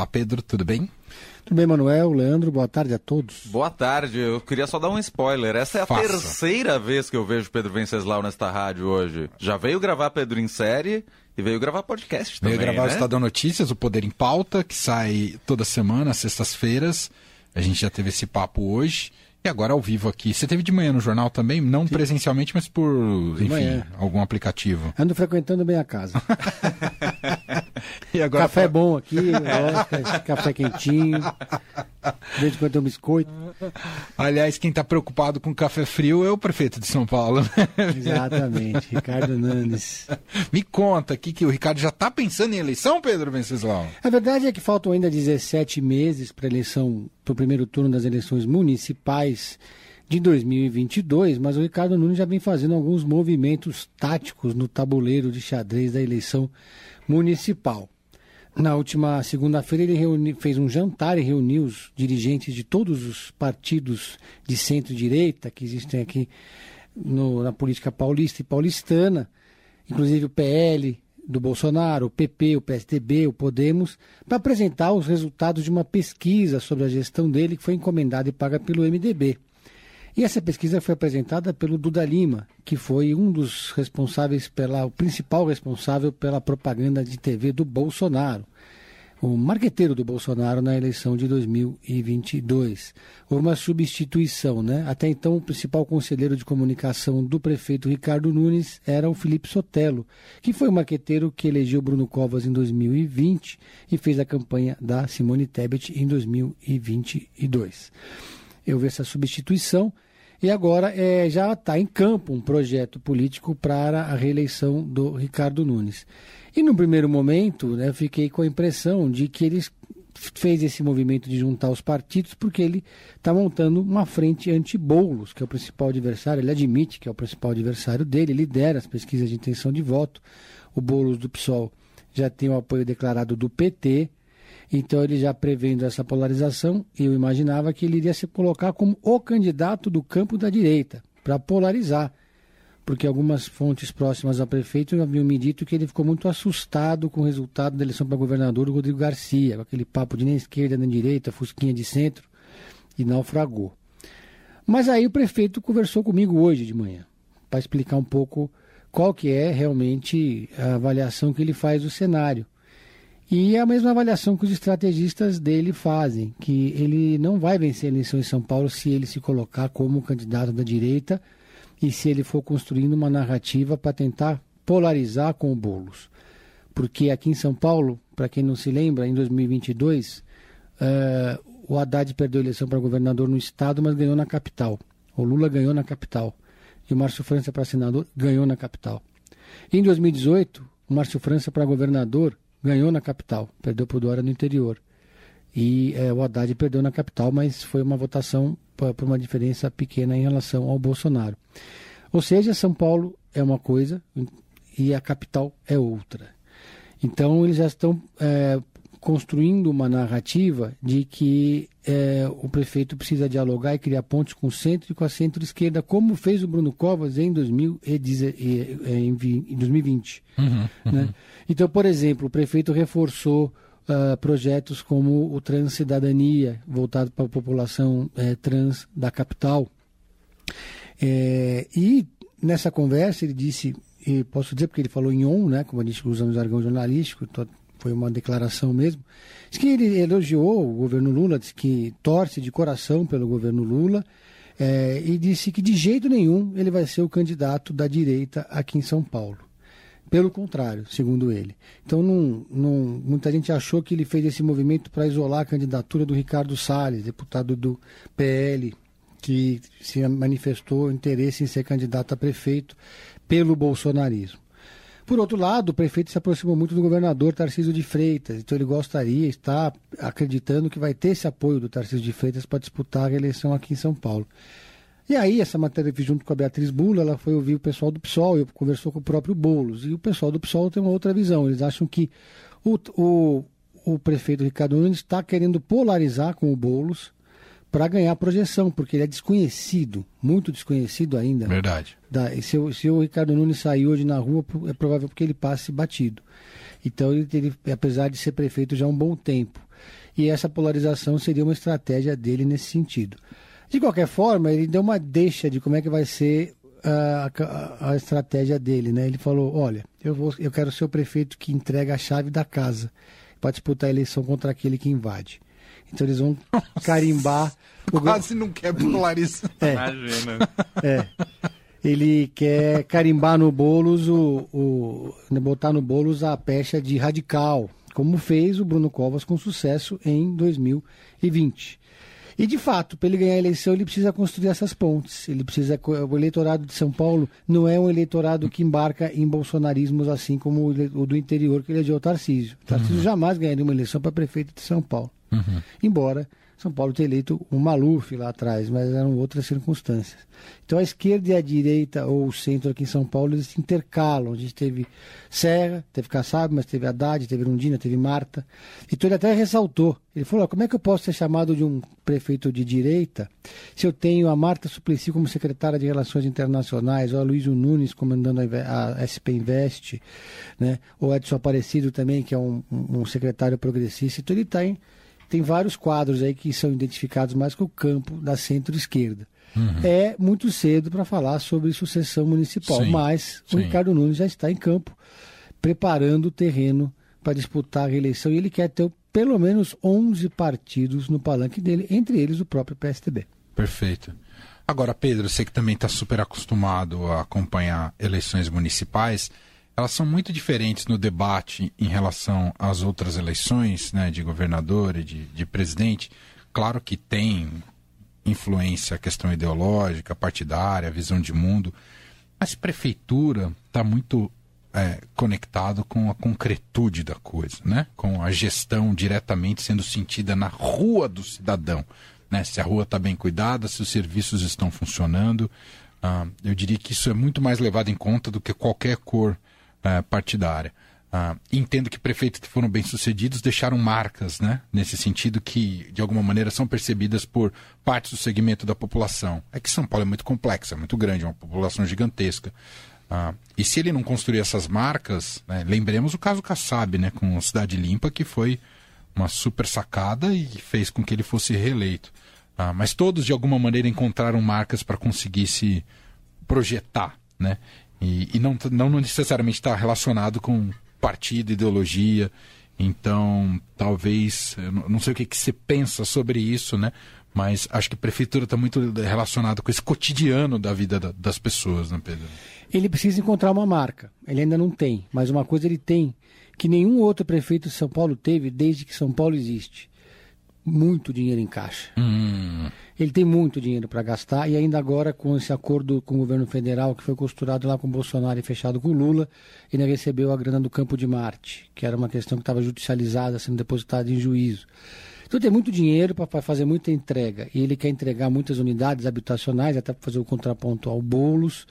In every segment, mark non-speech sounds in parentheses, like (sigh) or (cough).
Olá, Pedro, tudo bem? Tudo bem, Manuel, Leandro, boa tarde a todos. Boa tarde, eu queria só dar um spoiler. Essa é a Faça. terceira vez que eu vejo Pedro Venceslau nesta rádio hoje. Já veio gravar Pedro em série e veio gravar podcast também. Veio gravar né? o Estadão Notícias, o Poder em Pauta, que sai toda semana, sextas-feiras. A gente já teve esse papo hoje. E agora ao vivo aqui. Você teve de manhã no jornal também? Não Sim. presencialmente, mas por, enfim, algum aplicativo. Ando frequentando bem a casa. (laughs) (laughs) café pra... bom aqui, (laughs) café quentinho. De vez em quando tem um biscoito. Aliás, quem está preocupado com café frio é o prefeito de São Paulo. (laughs) Exatamente, Ricardo Nunes. Me conta aqui que o Ricardo já está pensando em eleição, Pedro Venceslau? A verdade é que faltam ainda 17 meses para a eleição para o primeiro turno das eleições municipais de 2022, mas o Ricardo Nunes já vem fazendo alguns movimentos táticos no tabuleiro de xadrez da eleição municipal. Na última segunda-feira, ele reuni, fez um jantar e reuniu os dirigentes de todos os partidos de centro-direita que existem aqui no, na política paulista e paulistana, inclusive o PL, do Bolsonaro, o PP, o PSDB, o Podemos, para apresentar os resultados de uma pesquisa sobre a gestão dele que foi encomendada e paga pelo MDB. E essa pesquisa foi apresentada pelo Duda Lima, que foi um dos responsáveis pela, o principal responsável pela propaganda de TV do Bolsonaro o marqueteiro do Bolsonaro na eleição de 2022. Houve uma substituição, né? Até então, o principal conselheiro de comunicação do prefeito Ricardo Nunes era o Felipe Sotelo, que foi o marqueteiro que elegeu Bruno Covas em 2020 e fez a campanha da Simone Tebet em 2022. Eu vi essa substituição e agora é, já está em campo um projeto político para a reeleição do Ricardo Nunes. E no primeiro momento, né, fiquei com a impressão de que ele fez esse movimento de juntar os partidos porque ele está montando uma frente anti-Boulos, que é o principal adversário. Ele admite que é o principal adversário dele, lidera as pesquisas de intenção de voto. O Boulos do PSOL já tem o apoio declarado do PT. Então ele já prevendo essa polarização, eu imaginava que ele iria se colocar como o candidato do campo da direita, para polarizar porque algumas fontes próximas ao prefeito haviam me dito que ele ficou muito assustado com o resultado da eleição para governador do Rodrigo Garcia, com aquele papo de nem esquerda nem direita, fusquinha de centro, e naufragou. Mas aí o prefeito conversou comigo hoje de manhã, para explicar um pouco qual que é realmente a avaliação que ele faz do cenário. E é a mesma avaliação que os estrategistas dele fazem, que ele não vai vencer a eleição em São Paulo se ele se colocar como candidato da direita, e se ele for construindo uma narrativa para tentar polarizar com o Boulos. Porque aqui em São Paulo, para quem não se lembra, em 2022, uh, eh, o Haddad perdeu a eleição para governador no estado, mas ganhou na capital. O Lula ganhou na capital. E o Márcio França para senador ganhou na capital. Em 2018, o Márcio França para governador ganhou na capital, perdeu para o Dória no interior. E é, o Haddad perdeu na capital, mas foi uma votação por uma diferença pequena em relação ao Bolsonaro. Ou seja, São Paulo é uma coisa e a capital é outra. Então, eles já estão é, construindo uma narrativa de que é, o prefeito precisa dialogar e criar pontes com o centro e com a centro-esquerda, como fez o Bruno Covas em, 2020. Uhum, uhum. Né? Então, por exemplo, o prefeito reforçou uh, projetos como o Transcidadania, voltado para a população uh, trans da capital. É, e nessa conversa ele disse, e posso dizer porque ele falou em on, né, como a gente usa no jargão jornalístico, foi uma declaração mesmo, diz que ele elogiou o governo Lula, disse que torce de coração pelo governo Lula, é, e disse que de jeito nenhum ele vai ser o candidato da direita aqui em São Paulo. Pelo contrário, segundo ele. Então, não, não, muita gente achou que ele fez esse movimento para isolar a candidatura do Ricardo Salles, deputado do PL, que se manifestou interesse em ser candidato a prefeito pelo bolsonarismo. Por outro lado, o prefeito se aproximou muito do governador Tarcísio de Freitas, então ele gostaria, está acreditando que vai ter esse apoio do Tarcísio de Freitas para disputar a eleição aqui em São Paulo. E aí, essa matéria junto com a Beatriz Bula, ela foi ouvir o pessoal do PSOL e conversou com o próprio Boulos. E o pessoal do PSOL tem uma outra visão. Eles acham que o, o, o prefeito Ricardo Nunes está querendo polarizar com o Boulos para ganhar projeção, porque ele é desconhecido, muito desconhecido ainda. Verdade. Da, se, se, o Ricardo Nunes sair hoje na rua, é provável que ele passe batido. Então, ele, ele, apesar de ser prefeito já há um bom tempo. e essa polarização seria uma estratégia dele nesse sentido. De qualquer forma, ele deu uma deixa de como é que vai ser a, a, a estratégia dele, né? Ele falou, olha, eu, vou, eu quero ser o prefeito que entrega a chave da casa para disputar a eleição contra aquele que invade. Então eles vão carimbar. Quase não quer polarizar. É, Imagina. É. Ele quer carimbar no bolos o, o. botar no bolos a pecha de radical, como fez o Bruno Covas com sucesso em 2020. E, de fato, para ele ganhar a eleição, ele precisa construir essas pontes. Ele precisa. O eleitorado de São Paulo não é um eleitorado que embarca em bolsonarismos assim como o do interior, que ele é de Tarcísio. Tarcísio uhum. jamais ganharia uma eleição para prefeito de São Paulo. Uhum. Embora são Paulo ter eleito o Maluf lá atrás, mas eram outras circunstâncias. Então a esquerda e a direita, ou o centro aqui em São Paulo, eles se intercalam. A gente teve Serra, teve Kassab, mas teve Haddad, teve Rundina, teve Marta. Então ele até ressaltou. Ele falou, como é que eu posso ser chamado de um prefeito de direita se eu tenho a Marta Suplicy como secretária de Relações Internacionais, ou a Luiz Nunes comandando a, a SP Invest, né? ou Edson Aparecido também, que é um, um secretário progressista. Então ele está em tem vários quadros aí que são identificados mais com o campo da centro-esquerda. Uhum. É muito cedo para falar sobre sucessão municipal, sim, mas sim. o Ricardo Nunes já está em campo, preparando o terreno para disputar a reeleição e ele quer ter pelo menos 11 partidos no palanque dele, entre eles o próprio PSDB. Perfeito. Agora, Pedro, você que também está super acostumado a acompanhar eleições municipais, elas são muito diferentes no debate em relação às outras eleições, né, de governador e de, de presidente. Claro que tem influência a questão ideológica, partidária, visão de mundo, mas prefeitura está muito é, conectado com a concretude da coisa, né? com a gestão diretamente sendo sentida na rua do cidadão. Né? Se a rua está bem cuidada, se os serviços estão funcionando. Ah, eu diria que isso é muito mais levado em conta do que qualquer cor uh, partidária. Uh, entendo que prefeitos que foram bem-sucedidos deixaram marcas, né? Nesse sentido que, de alguma maneira, são percebidas por partes do segmento da população. É que São Paulo é muito complexo, é muito grande, é uma população gigantesca. Uh, e se ele não construir essas marcas, né, lembremos o caso Kassab, né? Com Cidade Limpa, que foi uma super sacada e fez com que ele fosse reeleito. Uh, mas todos, de alguma maneira, encontraram marcas para conseguir se projetar, né? E, e não, não necessariamente está relacionado com partido, ideologia. Então, talvez, não sei o que, que você pensa sobre isso, né? Mas acho que a prefeitura está muito relacionada com esse cotidiano da vida da, das pessoas, né, Pedro? Ele precisa encontrar uma marca. Ele ainda não tem, mas uma coisa ele tem que nenhum outro prefeito de São Paulo teve desde que São Paulo existe muito dinheiro em caixa. Hum. Ele tem muito dinheiro para gastar e ainda agora com esse acordo com o governo federal que foi costurado lá com o Bolsonaro e fechado com o Lula, ele recebeu a grana do Campo de Marte, que era uma questão que estava judicializada, sendo depositada em juízo. Então tem muito dinheiro para fazer muita entrega. E ele quer entregar muitas unidades habitacionais, até para fazer o contraponto ao bolos.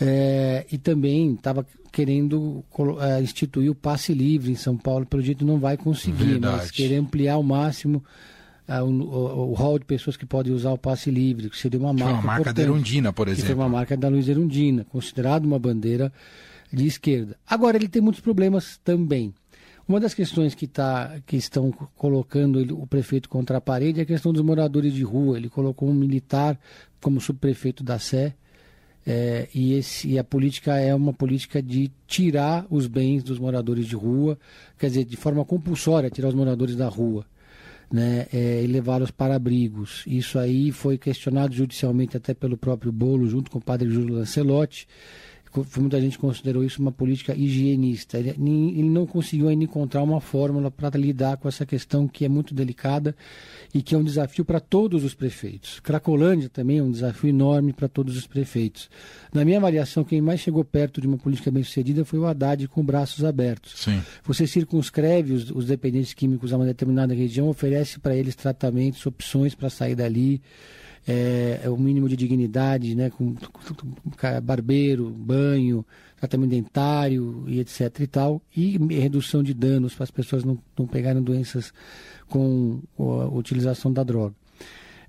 É, e também estava querendo é, instituir o passe livre em São Paulo. Pelo jeito não vai conseguir, Verdade. mas querer ampliar ao máximo é, o, hall de pessoas que podem usar o passe livre, que seria uma marca. Uma marca da Erundina, por exemplo. Que foi uma marca da Luiz Erundina, considerada uma bandeira de esquerda. Agora, ele tem muitos problemas também. Uma das questões que, tá, que estão colocando ele, o prefeito contra a parede é a questão dos moradores de rua. Ele colocou um militar como subprefeito da Sé. É, e, esse, e a política é uma política de tirar os bens dos moradores de rua, quer dizer, de forma compulsória, tirar os moradores da rua. Né, é, e levá-los para abrigos. Isso aí foi questionado judicialmente até pelo próprio Bolo, junto com o padre Júlio Lancelotti muita gente considerou isso uma política higienista. Ele, ele não conseguiu ainda encontrar uma fórmula para lidar com essa questão que é muito delicada e que é um desafio para todos os prefeitos. Cracolândia também é um desafio enorme para todos os prefeitos. Na minha avaliação, quem mais chegou perto de uma política bem sucedida foi o Haddad com braços abertos. Sim. Você circunscreve os, os dependentes químicos a uma determinada região, oferece para eles tratamentos, opções para sair dali é, é o mínimo de dignidade, né, com, com barbeiro, banho, tratamento dentário e etc e tal, e redução de danos para as pessoas não, não pegarem doenças com a utilização da droga.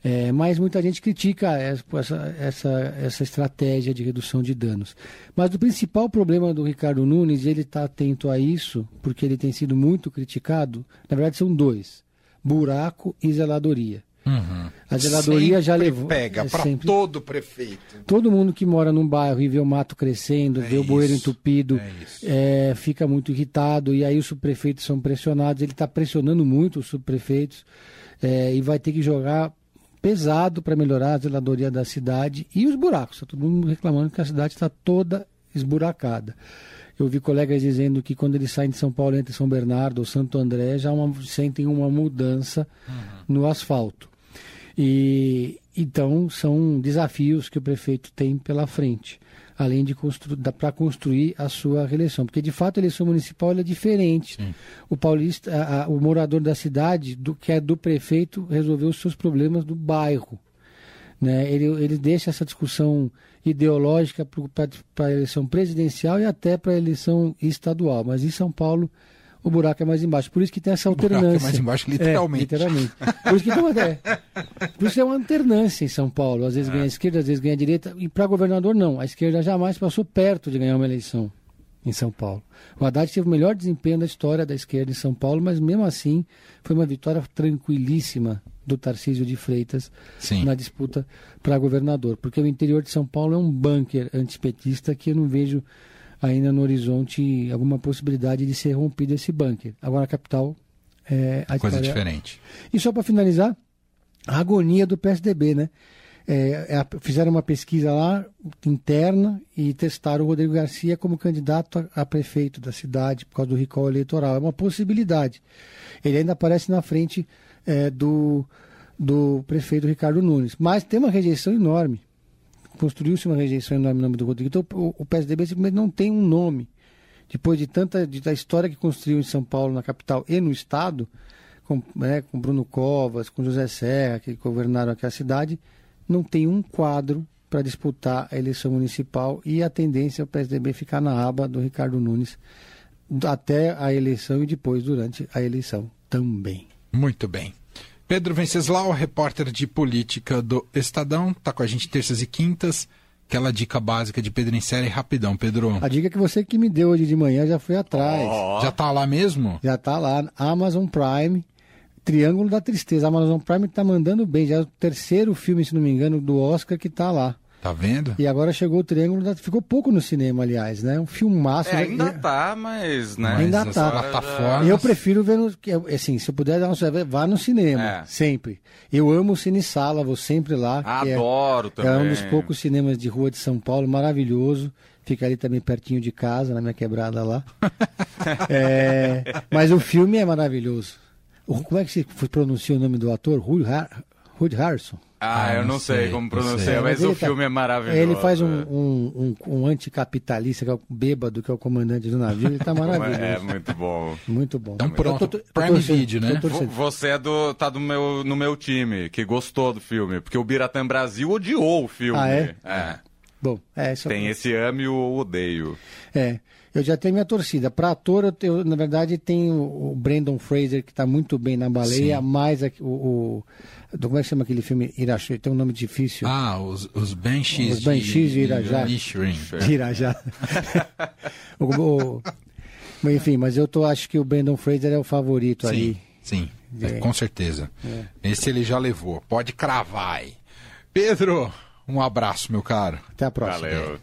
É, mas muita gente critica essa, essa, essa estratégia de redução de danos. Mas o principal problema do Ricardo Nunes, ele está atento a isso, porque ele tem sido muito criticado, na verdade são dois. buraco e zeladoria. Uhum. A zeladoria sempre já levou. pega é para sempre... todo prefeito. Todo mundo que mora num bairro e vê o mato crescendo, É vê o bueiro isso, entupido, é isso. é, fica muito irritado e aí os subprefeitos são pressionados. Ele está pressionando muito os subprefeitos é, e vai ter que jogar pesado para melhorar a zeladoria da cidade e os buracos. Está todo mundo reclamando que a cidade está toda esburacada. Eu vi colegas dizendo que quando eles saem de São Paulo entre São Bernardo ou Santo André já uma- sentem uma mudança no asfalto. E então são desafios que o prefeito tem pela frente, além de constru para construir a sua reeleição, porque de fato a eleição municipal é diferente. Sim. O paulista, a- a- o morador da cidade, do que é do prefeito, resolver os seus problemas do bairro. Né? Ele, ele deixa essa discussão ideológica para a eleição presidencial e até para a eleição estadual. Mas em São Paulo o buraco é mais embaixo. Por isso que tem essa buraco é alternância. mais embaixo, literalmente. É, literalmente. Por isso que tem uma, é, por isso é uma alternância em São Paulo. Às vezes ganha a esquerda, às vezes ganha a direita. E para governador, não. A esquerda jamais passou perto de ganhar uma eleição em São Paulo. O Haddad teve o melhor desempenho da história da esquerda em São Paulo, mas mesmo assim foi uma vitória tranquilíssima do Tarcísio de Freitas Sim. na disputa para governador. Porque o interior de São Paulo é um bunker antipetista que eu não vejo ainda no horizonte alguma possibilidade de ser rompido esse bunker. Agora a capital é a Coisa diferente. e só para finalizar, a agonia do PSDB, né? É, é fizeram uma pesquisa lá interna e testaram o Rodrigo Garcia como candidato a, a prefeito da cidade por causa do recall eleitoral. É uma possibilidade. Ele ainda aparece na frente é, do, do prefeito Ricardo Nunes. Mas tem uma rejeição enorme. Construiu-se uma rejeição enorme no nome do Rodrigo. Então o, PSDB simplesmente não tem um nome. Depois de tanta de, da história que construiu em São Paulo, na capital e no estado, com, né, com Bruno Covas, com José Serra, que governaram aqui a cidade, não tem um quadro para disputar a eleição municipal e a tendência é o PSDB ficar na aba do Ricardo Nunes até a eleição e depois durante a eleição também. Muito bem. Pedro Venceslau, repórter de política do Estadão, tá com a gente terças e quintas. Aquela dica básica de Pedro em série, rapidão, Pedro. A dica que você que me deu hoje de manhã já foi atrás. Ó, Já tá lá mesmo? Já tá lá, Amazon Prime, Triângulo da Tristeza. A Amazon Prime tá mandando bem, já é o terceiro filme, se não me engano, do Oscar que tá lá. Tá vendo? E agora chegou o Triângulo. Ficou pouco no cinema, aliás, né? Um filmaço. é, né? ainda E- tá, mas, né? Ainda Mas tá. as plataformas- Eu prefiro ver no. que- Assim, se eu puder dar um vá no cinema. É. Sempre. Eu amo o Cine Sala, vou sempre lá. que é- Adoro também. É um dos poucos cinemas de rua de São Paulo, maravilhoso. Fica ali também pertinho de casa, na minha quebrada lá. (laughs) É, mas o filme é maravilhoso. O- como é que se pronuncia o nome do ator? Rudy, Har Rudy Harrison. Ah, Ah, eu não sei, sei, como pronunciar, mas ele o tá- filme é maravilhoso. Ele faz um, é. um, um, um anticapitalista, que é o bêbado, que é o comandante do navio. Ele tá (laughs) maravilhoso. É muito bom. Muito bom. Então pronto, tô- tô- tô Prime torcendo, Video, né? tô Você é do, tá do meu, no meu time, que gostou do filme, porque o Biratã Brasil odiou o filme. Ah, é? É. Bom, é isso. Tem esse ame e o odeio. É, eu já tenho minha torcida. Para ator, eu, tenho- na verdade, tem o, Brandon Fraser, que está muito bem na baleia, Sim. mais aqui- o, o- do- Como é que chama aquele filme? Iraxá, tem um nome difícil. Ah, os, os Banshees, Os Banshees de Irajá. Inisherin. De Irajá. (laughs) (laughs) o, o- enfim, mas eu tô, acho que o Brandon Fraser é o favorito Sim, ali. sim, É. com certeza. Esse ele já levou. Pode cravar aí. Pedro, um abraço, meu caro. Até a próxima. Valeu.